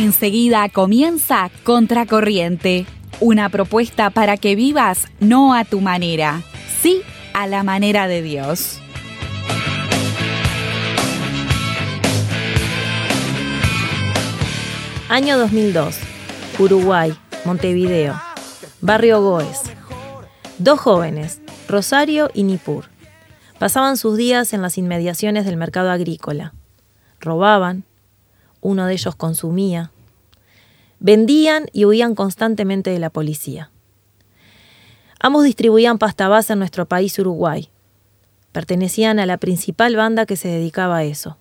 Enseguida comienza Contracorriente, una propuesta para que vivas no a tu manera, sí a la manera de Dios. Año 2002. Uruguay, Montevideo. Barrio Goes. Dos jóvenes, Rosario y Nipur, pasaban sus días en las inmediaciones del mercado agrícola. Robaban, uno de ellos consumía, vendían y huían constantemente de la policía. Ambos distribuían pasta base en nuestro país Uruguay. Pertenecían a la principal banda que se dedicaba a eso.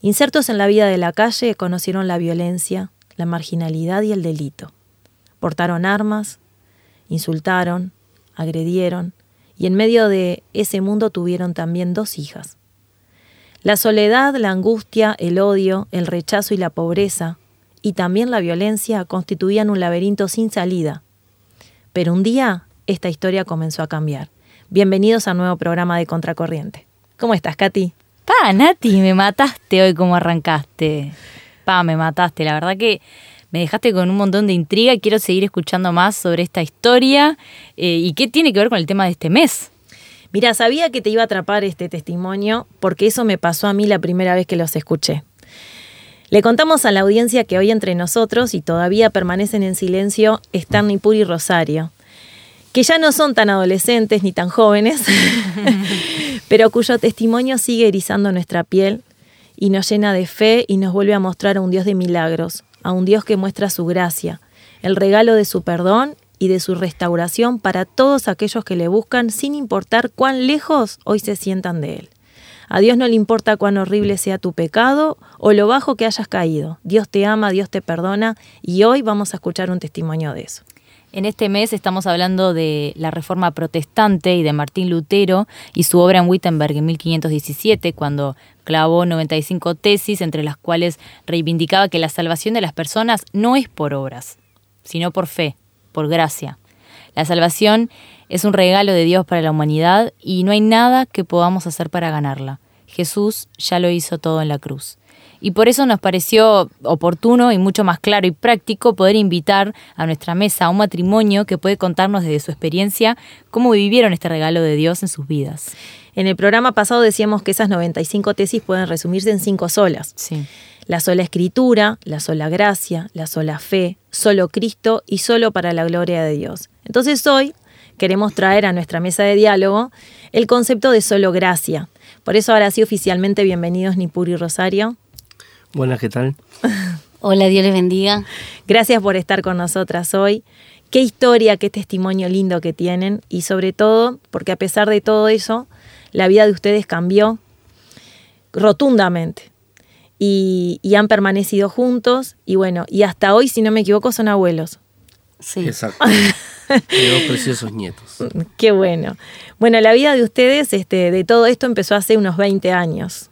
Insertos en la vida de la calle conocieron la violencia, la marginalidad y el delito. Portaron armas, insultaron, agredieron, y en medio de ese mundo tuvieron también dos hijas. La soledad, la angustia, el odio, el rechazo y la pobreza, y también la violencia, constituían un laberinto sin salida. Pero un día esta historia comenzó a cambiar. Bienvenidos a un nuevo programa de Contracorriente. ¿Cómo estás, Katy? Pa, Nati, me mataste hoy como arrancaste. Pa, me mataste. La verdad que me dejaste con un montón de intriga. Quiero seguir escuchando más sobre esta historia eh, y qué tiene que ver con el tema de este mes. Mira, sabía que te iba a atrapar este testimonio porque eso me pasó a mí la primera vez que los escuché. Le contamos a la audiencia que hoy entre nosotros y todavía permanecen en silencio están Nipur y Rosario, que ya no son tan adolescentes ni tan jóvenes, pero cuyo testimonio sigue erizando nuestra piel y nos llena de fe y nos vuelve a mostrar a un Dios de milagros, a un Dios que muestra su gracia, el regalo de su perdón y de su restauración para todos aquellos que le buscan sin importar cuán lejos hoy se sientan de Él. A Dios no le importa cuán horrible sea tu pecado o lo bajo que hayas caído. Dios te ama, Dios te perdona y hoy vamos a escuchar un testimonio de eso. En este mes estamos hablando de la Reforma Protestante y de Martín Lutero y su obra en Wittenberg en 1517, cuando clavó 95 tesis, entre las cuales reivindicaba que la salvación de las personas no es por obras, sino por fe, por gracia. La salvación es un regalo de Dios para la humanidad y no hay nada que podamos hacer para ganarla. Jesús ya lo hizo todo en la cruz. Y por eso nos pareció oportuno y mucho más claro y práctico poder invitar a nuestra mesa a un matrimonio que puede contarnos desde su experiencia cómo vivieron este regalo de Dios en sus vidas. En el programa pasado decíamos que esas 95 tesis pueden resumirse en cinco solas. Sí. La sola escritura, la sola gracia, la sola fe, solo Cristo y solo para la gloria de Dios. Entonces hoy queremos traer a nuestra mesa de diálogo el concepto de solo gracia. Por eso ahora sí oficialmente bienvenidos Nipur y Rosario. Buenas, ¿qué tal? Hola, Dios les bendiga. Gracias por estar con nosotras hoy. Qué historia, qué testimonio lindo que tienen y sobre todo porque a pesar de todo eso, la vida de ustedes cambió rotundamente y, y han permanecido juntos y bueno, y hasta hoy, si no me equivoco, son abuelos. Sí. Exacto. De dos preciosos nietos. Qué bueno. Bueno, la vida de ustedes, este, de todo esto empezó hace unos 20 años.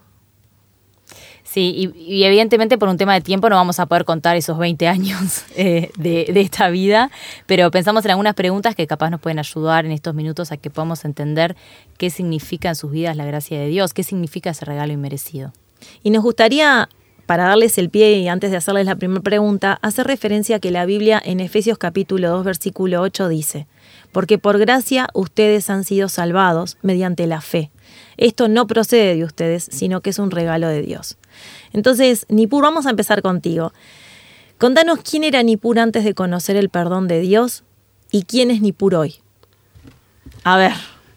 Sí, y, y evidentemente por un tema de tiempo no vamos a poder contar esos 20 años eh, de, de esta vida, pero pensamos en algunas preguntas que capaz nos pueden ayudar en estos minutos a que podamos entender qué significa en sus vidas la gracia de Dios, qué significa ese regalo inmerecido. Y nos gustaría, para darles el pie y antes de hacerles la primera pregunta, hacer referencia a que la Biblia en Efesios capítulo 2 versículo 8 dice, porque por gracia ustedes han sido salvados mediante la fe. Esto no procede de ustedes, sino que es un regalo de Dios. Entonces, Nipur, vamos a empezar contigo. Contanos quién era Nipur antes de conocer el perdón de Dios y quién es Nipur hoy. A ver.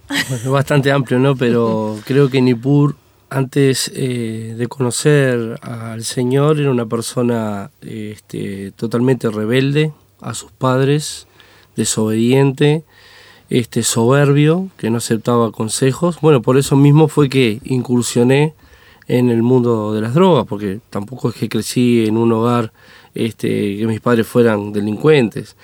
Bueno, es bastante amplio, ¿no? Pero creo que Nippur, antes eh, de conocer al Señor, era una persona este, totalmente rebelde a sus padres, desobediente, este, soberbio, que no aceptaba consejos. Bueno, por eso mismo fue que incursioné en el mundo de las drogas, porque tampoco es que crecí en un hogar este, que mis padres fueran delincuentes,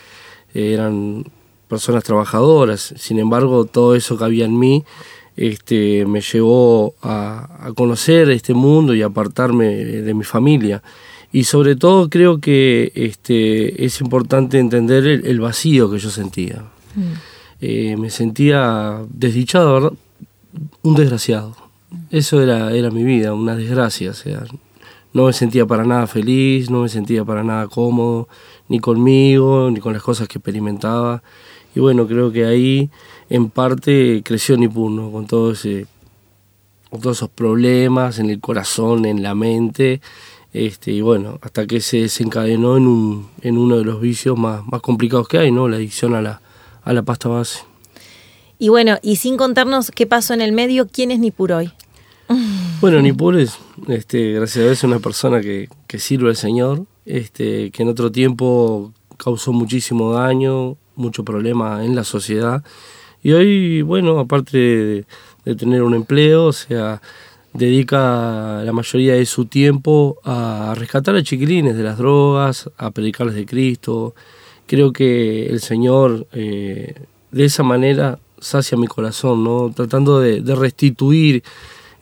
eran personas trabajadoras. Sin embargo, todo eso que había en mí este, me llevó a, a conocer este mundo y apartarme de mi familia. Y sobre todo creo que este, es importante entender el, el vacío que yo sentía. Eh, me sentía desdichado, ¿verdad? Un desgraciado. Eso era, era mi vida, una desgracia. O sea, no me sentía para nada feliz, no me sentía para nada cómodo, ni conmigo, ni con las cosas que experimentaba. Y bueno, creo que ahí en parte creció Nipur, ¿no? Con todo ese con todos esos problemas en el corazón, en la mente, este, y bueno, hasta que se desencadenó en, un, en uno de los vicios más, más complicados que hay, ¿no? La adicción a la, a la pasta base. Y bueno, y sin contarnos qué pasó en el medio, ¿quién es Nipur hoy? Bueno, Nipur es, este, gracias a Dios, una persona que, que sirve al Señor, este, que en otro tiempo causó muchísimo daño, mucho problema en la sociedad. Y hoy, bueno, aparte de, tener un empleo, o sea, dedica la mayoría de su tiempo a rescatar a chiquilines de las drogas, a predicarles de Cristo. Creo que el Señor eh, de esa manera sacia mi corazón, ¿no? Tratando de, de restituir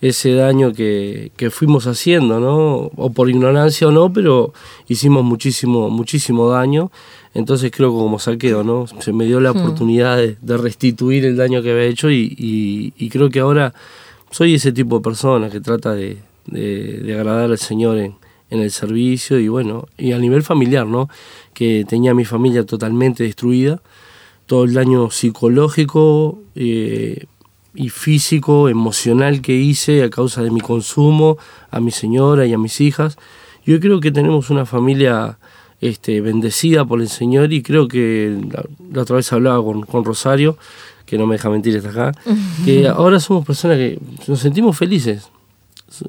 ese daño que, que, fuimos haciendo, ¿no? O por ignorancia o no, pero hicimos muchísimo, muchísimo daño. Entonces creo que como saqueo, ¿no? Se me dio la Hmm. oportunidad de, de restituir el daño que había hecho y, y, y creo que ahora soy ese tipo de persona que trata de, de, de agradar al Señor en, en, el servicio y bueno, y a nivel familiar, ¿no? Que tenía mi familia totalmente destruida, todo el daño psicológico eh, y físico, emocional que hice a causa de mi consumo, a mi señora y a mis hijas. Yo creo que tenemos una familia este, bendecida por el Señor y creo que la, la otra vez hablaba con, con Rosario, que no me deja mentir hasta acá, que ahora somos personas que nos sentimos felices.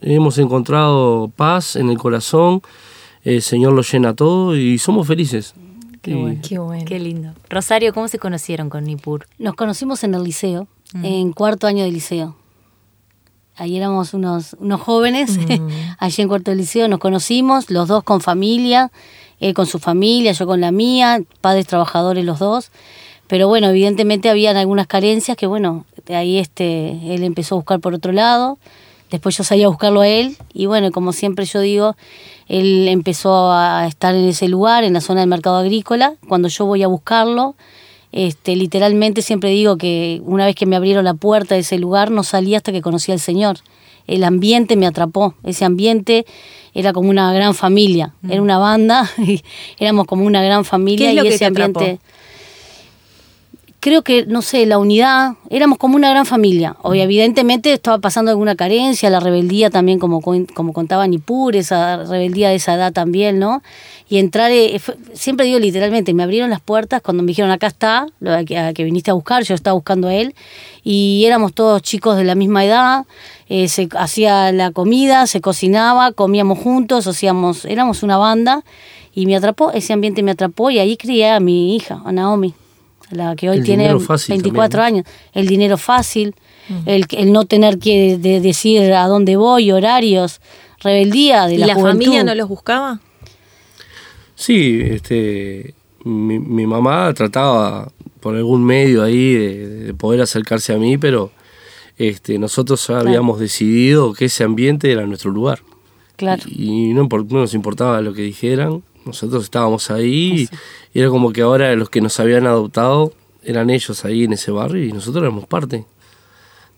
Hemos encontrado paz en el corazón, el Señor lo llena todo y somos felices. Qué bueno. Qué bueno. Qué lindo. Rosario, ¿cómo se conocieron con Nipur? Nos conocimos en el liceo, mm. en cuarto año de liceo. Ahí éramos unos, unos jóvenes, mm. allí en cuarto de liceo nos conocimos, los dos con familia, él con su familia, yo con la mía, padres trabajadores los dos. Pero bueno, evidentemente habían algunas carencias que bueno, de ahí este, él empezó a buscar por otro lado, después yo salí a buscarlo a él y bueno, como siempre yo digo, él empezó a estar en ese lugar, en la zona del mercado agrícola, cuando yo voy a buscarlo, este, literalmente siempre digo que una vez que me abrieron la puerta de ese lugar no salí hasta que conocí al Señor. El ambiente me atrapó, ese ambiente era como una gran familia, mm. era una banda, y éramos como una gran familia ¿Qué es lo y que ese te ambiente... Atrapó? Creo que, no sé, la unidad, éramos como una gran familia. Hoy, evidentemente, estaba pasando alguna carencia, la rebeldía también, como, como contaba Nipur, esa rebeldía de esa edad también, ¿no? Y entrar, eh, fue, siempre digo literalmente, me abrieron las puertas cuando me dijeron, acá está, lo que, a que viniste a buscar, yo estaba buscando a él, y éramos todos chicos de la misma edad, eh, se hacía la comida, se cocinaba, comíamos juntos, hacíamos, éramos una banda, y me atrapó, ese ambiente me atrapó, y ahí crié a mi hija, a Naomi la que hoy el tiene 24 también, ¿no? años, el dinero fácil, uh -huh. el, el, no tener que de decir a dónde voy, horarios, rebeldía de ¿Y la, la juventud. familia no los buscaba? Sí, este, mi, mi, mamá trataba por algún medio ahí de, de, poder acercarse a mí, pero este, nosotros claro. habíamos decidido que ese ambiente era nuestro lugar. Claro. Y, y no, no nos importaba lo que dijeran, nosotros estábamos ahí y era como que ahora los que nos habían adoptado eran ellos ahí en ese barrio y nosotros éramos parte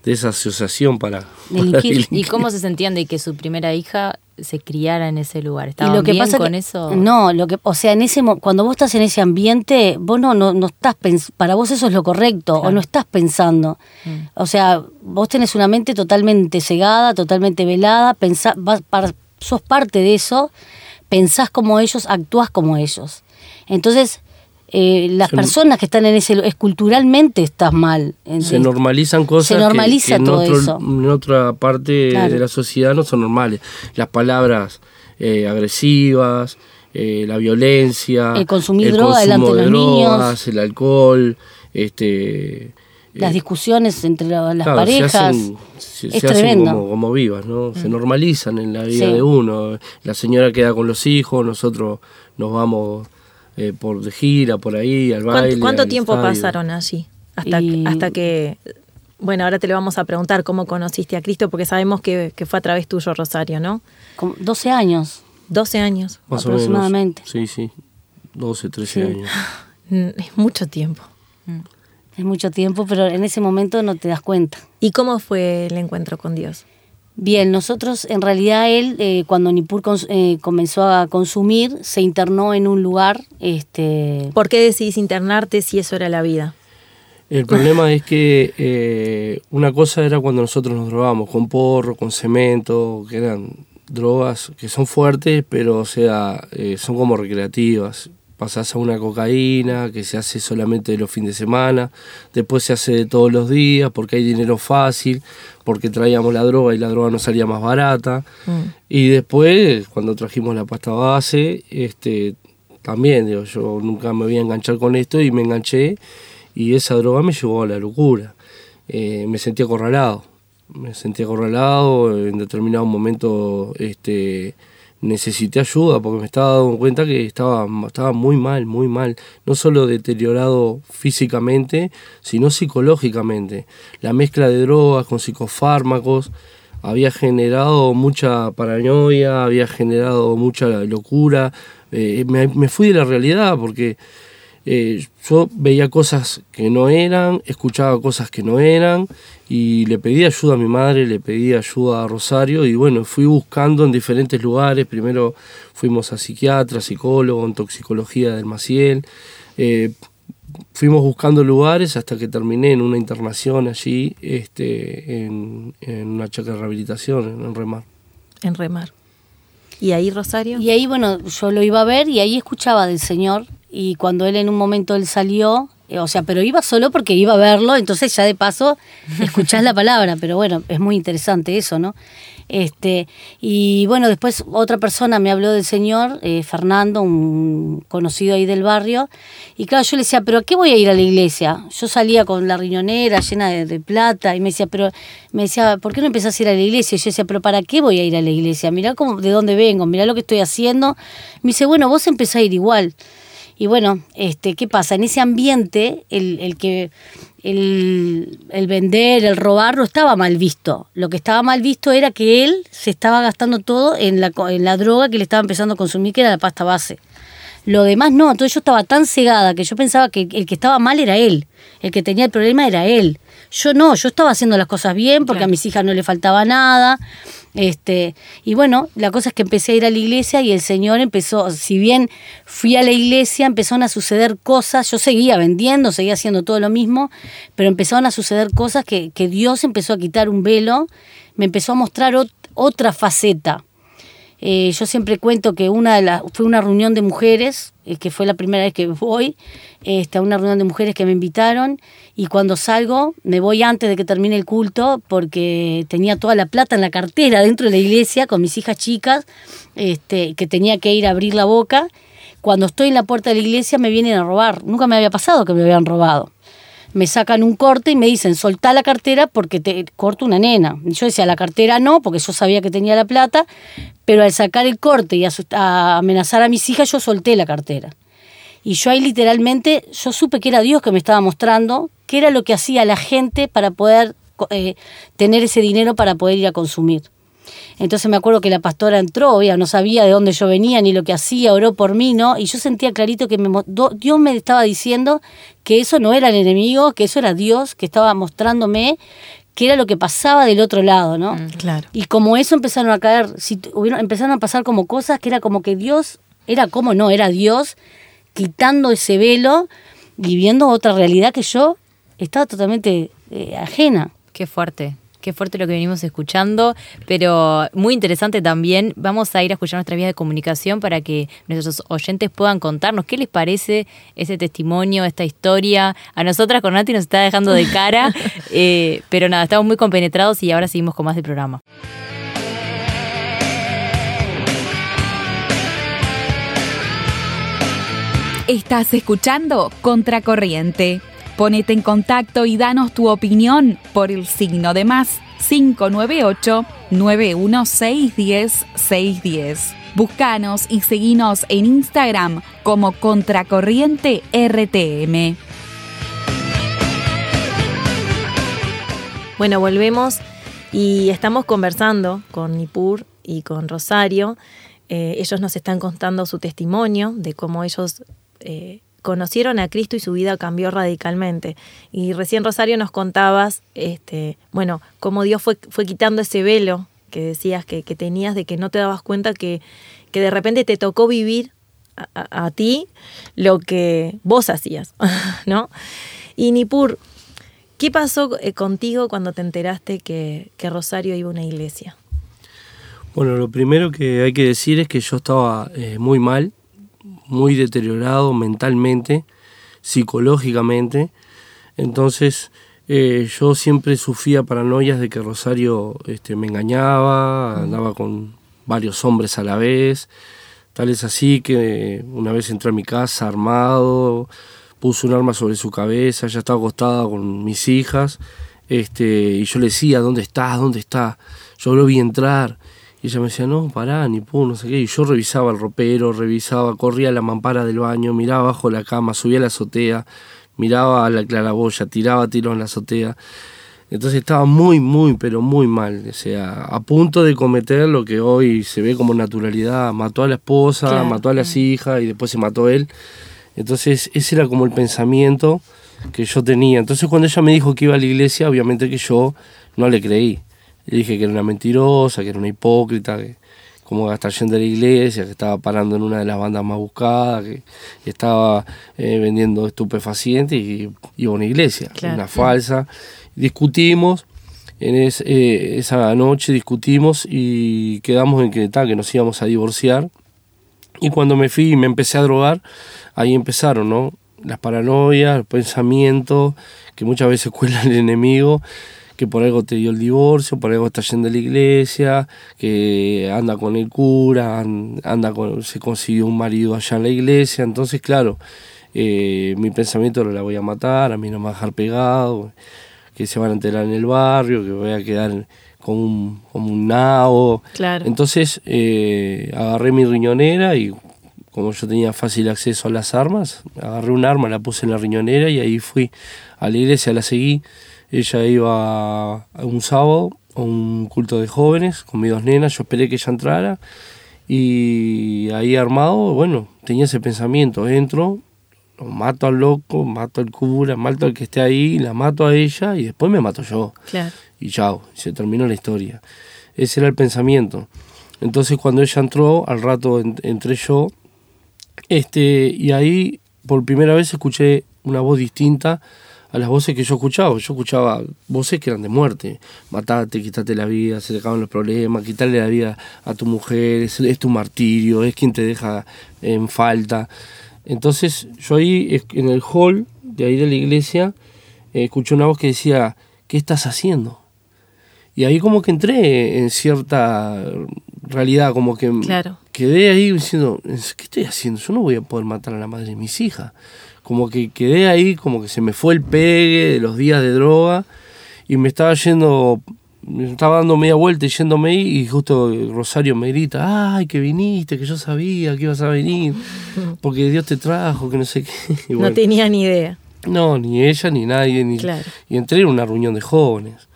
de esa asociación para, para ¿Y cómo se sentían de que su primera hija se criara en ese lugar? ¿Estaban y lo que bien pasa con que, eso? No, lo que, o sea, en ese cuando vos estás en ese ambiente, vos no, no, no estás para vos eso es lo correcto, claro. o no estás pensando. Mm. O sea, vos tenés una mente totalmente cegada, totalmente velada, pensá, vas, para, sos parte de eso pensás como ellos, actuás como ellos. Entonces, eh, las se, personas que están en ese es culturalmente estás mal. Se normalizan cosas se normaliza que, que en, todo otro, eso. en otra parte claro. de la sociedad no son normales. Las palabras eh, agresivas, eh, la violencia, el consumir el droga consumo delante de, de los drogas, niños, el alcohol, este las discusiones entre las claro, parejas. Se hacen, se, es se tremendo. hacen como, como, vivas, ¿no? Se Mm. normalizan en la vida Sí. de uno. La señora queda con los hijos, nosotros nos vamos eh, por de gira, por ahí, al baile. ¿Cuánto, cuánto al tiempo estadio. pasaron allí? Hasta, Y- hasta que. Bueno, ahora te lo vamos a preguntar cómo conociste a Cristo, porque sabemos que, que fue a través tuyo, Rosario, ¿no? Como 12 años. 12 años. Más o menos. aproximadamente. Sí, sí. 12, 13 Sí. años. Mm, Es mucho tiempo. Es mucho tiempo, pero en ese momento no te das cuenta. ¿Y cómo fue el encuentro con Dios? Bien, nosotros en realidad él, eh, cuando Nipur eh, comenzó a consumir, se internó en un lugar. Este... ¿Por qué decidís internarte si eso era la vida? El problema es que eh, una cosa era cuando nosotros nos drogábamos con porro, con cemento, que eran drogas que son fuertes, pero o sea, son como recreativas pasás a una cocaína que se hace solamente de los fines de semana, después se hace de todos los días porque hay dinero fácil, porque traíamos la droga y la droga nos salía más barata. Mm. Y después, cuando trajimos la pasta base, este, también, digo, yo nunca me voy a enganchar con esto y me enganché y esa droga me llevó a la locura. Eh, me sentí acorralado, me sentí acorralado en determinado momento, este necesité ayuda porque me estaba dando cuenta que estaba, estaba muy mal, muy mal. No solo deteriorado físicamente, sino psicológicamente. La mezcla de drogas con psicofármacos había generado mucha paranoia, había generado mucha locura. Eh, me, me, fui de la realidad porque eh, yo veía cosas que no eran, escuchaba cosas que no eran y le pedí ayuda a mi madre, le pedí ayuda a Rosario y bueno, fui buscando en diferentes lugares. Primero fuimos a psiquiatra, psicólogo, en toxicología del Maciel. Eh, fuimos buscando lugares hasta que terminé en una internación allí, este, en, una chacra de rehabilitación, en Remar. En Remar. ¿Y ahí Rosario? Y ahí, bueno, yo lo iba a ver y ahí escuchaba del Señor y cuando él en un momento él salió, eh, o sea, pero iba solo porque iba a verlo, entonces ya de paso escuchás la palabra, pero bueno, es muy interesante eso, ¿no? Este, y bueno, después otra persona me habló del Señor, eh, Fernando, un conocido ahí del barrio, y claro, yo le decía, pero ¿a qué voy a ir a la iglesia? Yo salía con la riñonera llena de, plata y me decía, pero me decía, ¿por qué no empezás a ir a la iglesia? Y yo decía, pero ¿para qué voy a ir a la iglesia? Mirá cómo, de dónde vengo, mirá lo que estoy haciendo. Me dice, bueno, vos empezás a ir igual. Y bueno, este, ¿qué pasa? En ese ambiente, el, el que el, el, vender, el robar, no estaba mal visto. Lo que estaba mal visto era que él se estaba gastando todo en la, en la droga que le estaba empezando a consumir, que era la pasta base. Lo demás no, entonces yo estaba tan cegada que yo pensaba que el que estaba mal era él, el que tenía el problema era él. Yo no, yo estaba haciendo las cosas bien porque a mis hijas no le faltaba nada. Este, y bueno, la cosa es que empecé a ir a la iglesia y el Señor empezó, si bien fui a la iglesia, empezaron a suceder cosas, yo seguía vendiendo, seguía haciendo todo lo mismo, pero empezaron a suceder cosas que, que Dios empezó a quitar un velo, me empezó a mostrar otra faceta eh, yo siempre cuento que una de las, fue una reunión de mujeres, eh, que fue la primera vez que voy, este, a una reunión de mujeres que me invitaron y cuando salgo me voy antes de que termine el culto porque tenía toda la plata en la cartera dentro de la iglesia con mis hijas chicas, este, que tenía que ir a abrir la boca. Cuando estoy en la puerta de la iglesia me vienen a robar. Nunca me había pasado que me habían robado me sacan un corte y me dicen, soltá la cartera porque te corto una nena. Yo decía, la cartera no, porque yo sabía que tenía la plata, pero al sacar el corte y a, amenazar a mis hijas, yo solté la cartera. Y yo ahí literalmente, yo supe que era Dios que me estaba mostrando qué era lo que hacía la gente para poder eh, tener ese dinero para poder ir a consumir. Entonces me acuerdo que la pastora entró, ya no sabía de dónde yo venía ni lo que hacía, oró por mí, ¿no? Y yo sentía clarito que me, Dios me estaba diciendo que eso no era el enemigo, que eso era Dios que estaba mostrándome qué era lo que pasaba del otro lado, ¿no? Mm, claro. Y como eso empezaron a caer, si, empezaron a pasar como cosas que era como que Dios, era como no, era Dios quitando ese velo y viendo otra realidad que yo estaba totalmente eh, ajena. Qué fuerte. Qué fuerte lo que venimos escuchando, pero muy interesante también. Vamos a ir a escuchar nuestra vía de comunicación para que nuestros oyentes puedan contarnos qué les parece ese testimonio, esta historia. A nosotras con Nati nos está dejando de cara, eh, pero nada, estamos muy compenetrados y ahora seguimos con más del programa. Estás escuchando Contracorriente Ponete en contacto y danos tu opinión por el signo de más 598 91610 610. Búscanos y seguinos en Instagram como Contracorriente RTM. Bueno, volvemos y estamos conversando con Nipur y con Rosario. Eh, ellos nos están contando su testimonio de cómo ellos eh, conocieron a Cristo y su vida cambió radicalmente. Y recién Rosario nos contabas, este, bueno, cómo Dios fue, fue quitando ese velo que decías que, que tenías de que no te dabas cuenta que, que de repente te tocó vivir a, a- ti lo que vos hacías, ¿no? Y Nipur, ¿qué pasó eh, contigo cuando te enteraste que, que Rosario iba a una iglesia? Bueno, lo primero que hay que decir es que yo estaba eh, muy mal, muy deteriorado mentalmente, psicológicamente. Entonces eh, yo siempre sufría paranoias de que Rosario este, me engañaba, andaba con varios hombres a la vez. Tal es así que una vez entré a mi casa armado, puso un arma sobre su cabeza, ella estaba acostada con mis hijas, este, y yo le decía, ¿dónde estás? ¿Dónde estás? Yo lo vi entrar. Y ella me decía, no, pará, ni pu, no sé qué. Y yo revisaba el ropero, revisaba, corría a la mampara del baño, miraba abajo la cama, subía a la azotea, miraba a la claraboya, tiraba tiros en la azotea. Entonces estaba muy, muy, pero muy mal. O sea, a punto de cometer lo que hoy se ve como naturalidad. Mató a la esposa, Claro. mató a las hijas y después se mató él. Entonces ese era como el pensamiento que yo tenía. Entonces cuando ella me dijo que iba a la iglesia, obviamente que yo no le creí. Le dije que era una mentirosa, que era una hipócrita, que cómo iba a estar yendo a la iglesia, que estaba parando en una de las bandas más buscadas, que, que estaba eh, vendiendo estupefacientes y iba a una iglesia, Claro. una falsa. Discutimos, en es- eh, esa noche discutimos y quedamos en que, tal, que nos íbamos a divorciar. Y cuando me fui y me empecé a drogar, ahí empezaron, ¿no? Las paranoias, los pensamientos, que muchas veces cuela el enemigo, que por algo te dio el divorcio, por algo está yendo a la iglesia, que anda con el cura, an- anda con, se consiguió un marido allá en la iglesia. Entonces, claro, eh, mi pensamiento era la voy a matar, a mí no me va a dejar pegado, que se van a enterar en el barrio, que voy a quedar como un, como un nabo. Claro. Entonces eh, agarré mi riñonera y como yo tenía fácil acceso a las armas, agarré un arma, la puse en la riñonera y ahí fui a la iglesia, la seguí. Ella iba a un sábado a un culto de jóvenes con mis dos nenas, yo esperé que ella entrara y ahí armado, bueno, tenía ese pensamiento, entro, lo mato al loco, mato al cura, mato al que esté ahí, la mato a ella y después me mato yo Claro. y chao, se terminó la historia. Ese era el pensamiento. Entonces cuando ella entró, al rato en- entré yo, este, y ahí por primera vez escuché una voz distinta a las voces que yo escuchaba. Yo escuchaba voces que eran de muerte. Matate, quítate la vida, se te acaban los problemas, quitarle la vida a tu mujer, es, es tu martirio, es quien te deja en falta. Entonces yo ahí en el hall de ahí de la iglesia eh, escuché una voz que decía, ¿qué estás haciendo? Y ahí como que entré en cierta realidad, como que Claro. quedé ahí diciendo, ¿qué estoy haciendo? Yo no voy a poder matar a la madre de mis hijas. Como que quedé ahí, como que se me fue el pegue de los días de droga y me estaba yendo, me estaba dando media vuelta y yéndome ahí y justo Rosario me grita, ay, que viniste, que yo sabía que ibas a venir, porque Dios te trajo, que no sé qué. No tenía ni idea. no, ni ella, ni nadie, ni... Claro. Y entré en una reunión de jóvenes.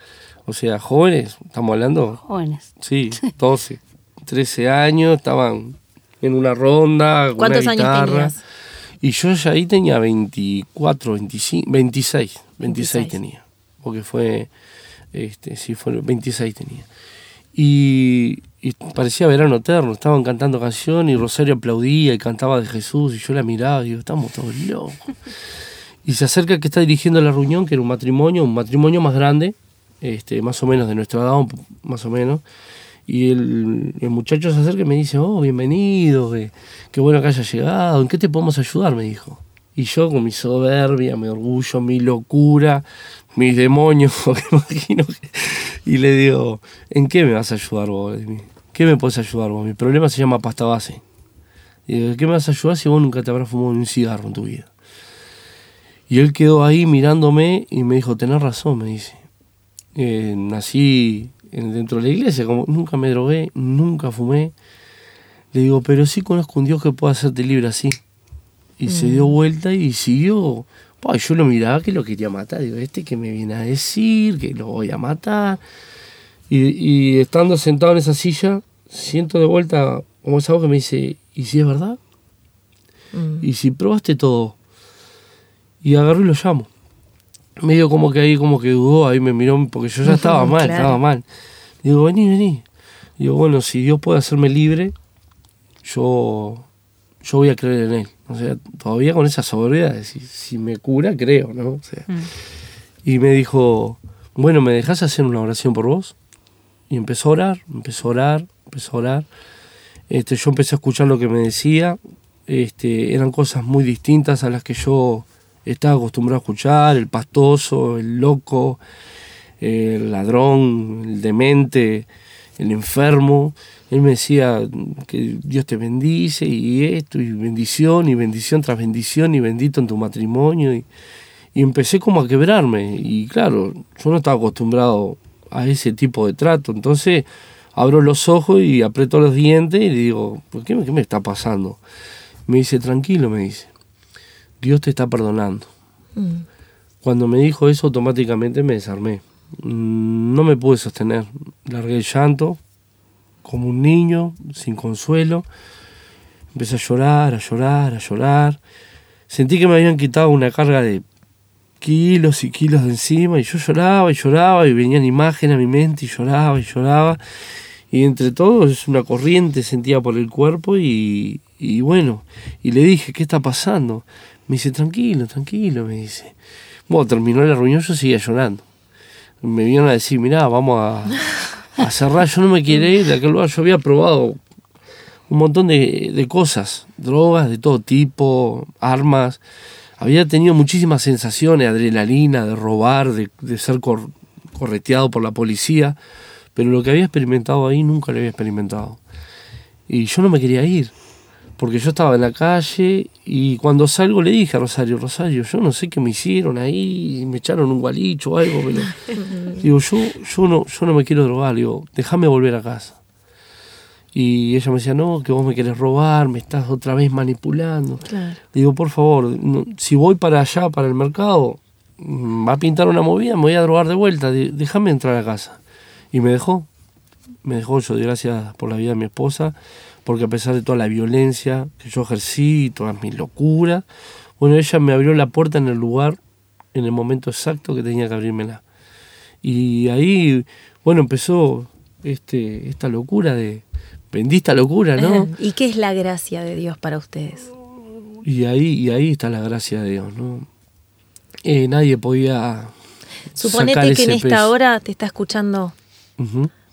O sea, jóvenes, estamos hablando, Jóvenes. sí, 12, 13 años, estaban en una ronda, ¿Cuántos una años tenías? Y yo ya ahí tenía 24, 25, 26, 26, 26. tenía. Porque fue, este, sí, fue 26 tenía. Y, y parecía verano eterno, estaban cantando canciones y Rosario aplaudía y cantaba de Jesús y yo la miraba y digo, estamos todos locos. Y se acerca el que está dirigiendo la reunión, que era un matrimonio, un matrimonio más grande, este, más o menos de nuestra edad, más o menos. Y el, el muchacho se acerca y me dice, oh, bienvenido, qué bueno que haya llegado, ¿en qué te podemos ayudar? Me dijo. Y yo con mi soberbia, mi orgullo, mi locura, mis demonios, porque imagino que... Y le digo, ¿en qué me vas a ayudar vos? ¿Qué me puedes ayudar vos? Mi problema se llama pasta base. Y digo, ¿qué me vas a ayudar si vos nunca te habrás fumado un cigarro en tu vida? Y él quedó ahí mirándome y me dijo, tenés razón, me dice. Eh, nací dentro de la iglesia, como nunca me drogué, nunca fumé. Le digo, pero sí conozco un Dios que puede hacerte libre así. Y se dio vuelta y siguió. Pa, yo lo miraba que lo quería matar. Digo, este que me viene a decir que lo voy a matar. Y, y estando sentado en esa silla, siento de vuelta como esa voz que me dice, ¿y si es verdad? Mm. Y si probaste todo. Y agarró y lo llamo. Medio como que ahí como que dudó, ahí me miró, porque yo ya estaba mal, Claro. estaba mal. Digo, vení, vení. Digo, bueno, si Dios puede hacerme libre, yo, yo voy a creer en Él. O sea, todavía con esa sobriedad, si, si me cura, creo, ¿no? O sea, Y me dijo, bueno, ¿me dejas hacer una oración por vos? Y empezó a orar, empezó a orar, empezó a orar. Este, yo empecé a escuchar lo que me decía. Este, eran cosas muy distintas a las que yo estaba acostumbrado a escuchar, el pastoso, el loco, el ladrón, el demente, el enfermo. Él me decía que Dios te bendice y esto, y bendición, y bendición tras bendición, y bendito en tu matrimonio. Y, y empecé como a quebrarme. Y claro, yo no estaba acostumbrado a ese tipo de trato. Entonces abro los ojos y aprieto los dientes y digo, ¿por qué, qué me está pasando? Me dice, tranquilo, me dice, Dios te está perdonando. Mm. Cuando me dijo eso, automáticamente me desarmé. Mm, No me pude sostener. Largué el llanto, como un niño, sin consuelo. Empecé a llorar, a llorar, a llorar. Sentí que me habían quitado una carga de kilos y kilos de encima y yo lloraba y lloraba y venían imágenes a mi mente y lloraba y lloraba. Y entre todo es una corriente sentía por el cuerpo y, y bueno, y le dije, ¿qué está pasando? Me dice, tranquilo, tranquilo, me dice. Bueno, terminó la reunión, yo seguía llorando. Me vinieron a decir, mirá, vamos a, a cerrar, yo no me quiero ir de aquel lugar, yo había probado un montón de, de cosas, drogas de todo tipo, armas. Había tenido muchísimas sensaciones, adrenalina, de robar, de, de ser cor- correteado por la policía, pero lo que había experimentado ahí nunca lo había experimentado. Y yo no me quería ir, porque yo estaba en la calle y cuando salgo le dije a Rosario, Rosario, yo no sé qué me hicieron ahí, me echaron un gualicho o algo, pero... digo, yo, yo, no, yo no me quiero drogar, digo, déjame volver a casa. Y ella me decía, no, que vos me querés robar, me estás otra vez manipulando. Claro. Digo, por favor, no- si voy para allá, para el mercado, mm, va a pintar una movida, me voy a drogar de vuelta, déjame entrar a casa. Y me dejó, me dejó, yo di gracias por la vida de mi esposa, porque a pesar de toda la violencia que yo ejercí, todas mis locuras, bueno, ella me abrió la puerta en el lugar, en el momento exacto que tenía que abrírmela. Y ahí, bueno, empezó este, esta locura de, vendí esta locura, ¿no? ¿Y qué es la gracia de Dios para ustedes? Y ahí, y ahí está la gracia de Dios, ¿no? Eh, nadie podía. Suponete sacar que en ese esta peso. hora te está escuchando.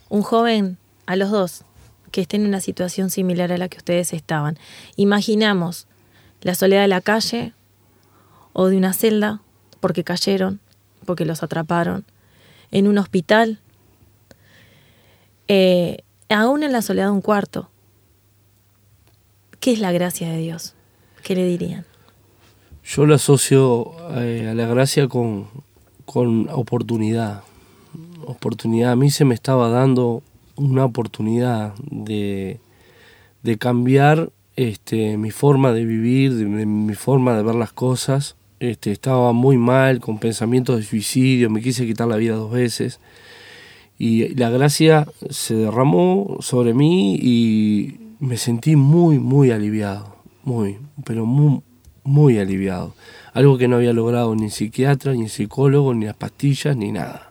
Un joven, a los dos, que estén en una situación similar a la que ustedes estaban. Imaginamos la soledad de la calle o de una celda porque cayeron, porque los atraparon, en un hospital, eh, aún en la soledad de un cuarto. ¿Qué es la gracia de Dios? ¿Qué le dirían? Yo lo asocio eh, a la gracia con, con oportunidad. Oportunidad. A mí se me estaba dando una oportunidad de, de cambiar este, mi forma de vivir, de, mi forma de ver las cosas. Este, estaba muy mal, con pensamientos de suicidio, me quise quitar la vida dos veces. Y la gracia se derramó sobre mí y me sentí muy, muy aliviado. Muy, pero muy, muy aliviado. Algo que no había logrado ni psiquiatra, ni psicólogo, ni las pastillas, ni nada.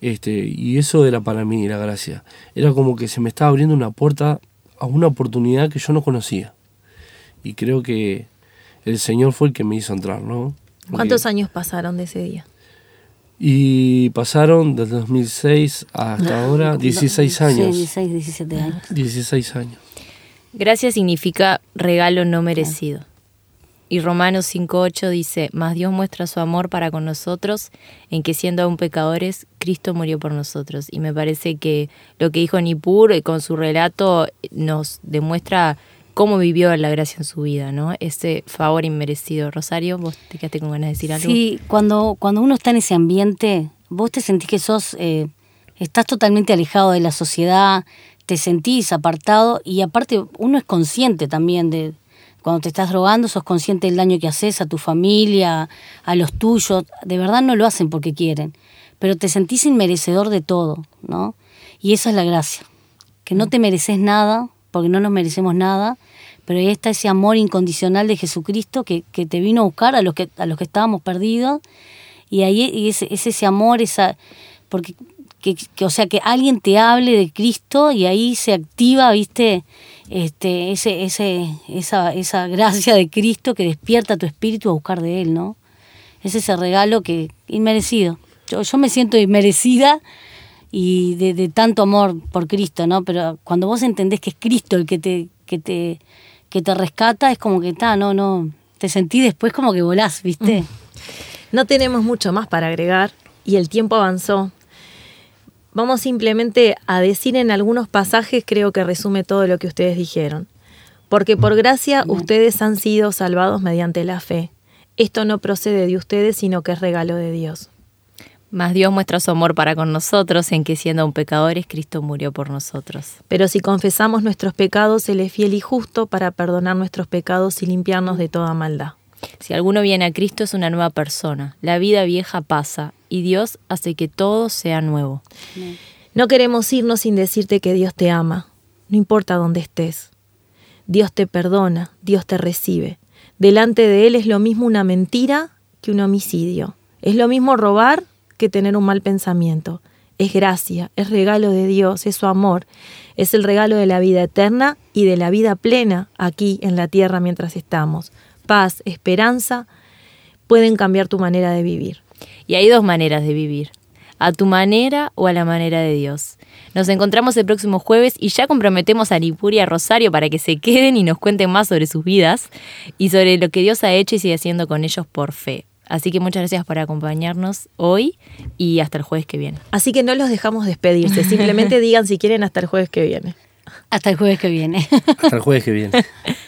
Este, y eso era para mí la gracia. Era como que se me estaba abriendo una puerta a una oportunidad que yo no conocía. Y creo que el Señor fue el que me hizo entrar, ¿no? ¿Cuántos años pasaron de ese día? Y pasaron desde 2006 hasta ahora 16 Sí, años. 16, 17 años. 16 años. Gracia significa regalo no merecido. Y Romanos 5.8 dice, Mas Dios muestra su amor para con nosotros, en que siendo aún pecadores, Cristo murió por nosotros. Y me parece que lo que dijo Nipur eh, con su relato nos demuestra cómo vivió la gracia en su vida, ¿no? Ese favor inmerecido. Rosario, vos te quedaste con ganas de decir algo. Sí, cuando, cuando uno está en ese ambiente, vos te sentís que sos, eh, estás totalmente alejado de la sociedad, te sentís apartado y aparte uno es consciente también de, cuando te estás drogando, sos consciente del daño que haces a tu familia, a los tuyos, de verdad no lo hacen porque quieren, pero te sentís inmerecedor de todo, ¿no? Y esa es la gracia, que no te mereces nada, porque no nos merecemos nada, pero ahí está ese amor incondicional de Jesucristo que, que te vino a buscar a los que, a los que estábamos perdidos, y ahí es, es ese amor, esa porque que, o sea, que alguien te hable de Cristo y ahí se activa, viste, este, ese, ese, esa, esa gracia de Cristo que despierta tu espíritu a buscar de Él, ¿no? Es ese regalo que inmerecido. Yo, yo me siento inmerecida y de, tanto amor por Cristo, ¿no? Pero cuando vos entendés que es Cristo el que te, que te, que te rescata, es como que está, no, no, te sentí después como que volás, ¿viste? No tenemos mucho más para agregar y el tiempo avanzó. Vamos simplemente a decir en algunos pasajes, creo que resume todo lo que ustedes dijeron. Porque por gracia ustedes han sido salvados mediante la fe. Esto no procede de ustedes, sino que es regalo de Dios. Mas Dios muestra su amor para con nosotros en que siendo un pecadores, Cristo murió por nosotros. Pero si confesamos nuestros pecados, Él es fiel y justo para perdonar nuestros pecados y limpiarnos de toda maldad. Si alguno viene a Cristo es una nueva persona. La vida vieja pasa y Dios hace que todo sea nuevo. No queremos irnos sin decirte que Dios te ama, no importa dónde estés. Dios te perdona, Dios te recibe. Delante de Él es lo mismo una mentira que un homicidio. Es lo mismo robar que tener un mal pensamiento. Es gracia, es regalo de Dios, es su amor, es el regalo de la vida eterna y de la vida plena aquí en la tierra mientras estamos. Paz, esperanza, pueden cambiar tu manera de vivir. Y hay dos maneras de vivir, a tu manera o a la manera de Dios. Nos encontramos el próximo jueves y ya comprometemos a Nipur y a Rosario para que se queden y nos cuenten más sobre sus vidas y sobre lo que Dios ha hecho y sigue haciendo con ellos por fe. Así que muchas gracias por acompañarnos hoy y hasta el jueves que viene. Así que no los dejamos despedirse, simplemente digan si quieren hasta el jueves que viene. Hasta el jueves que viene. Hasta el jueves que viene.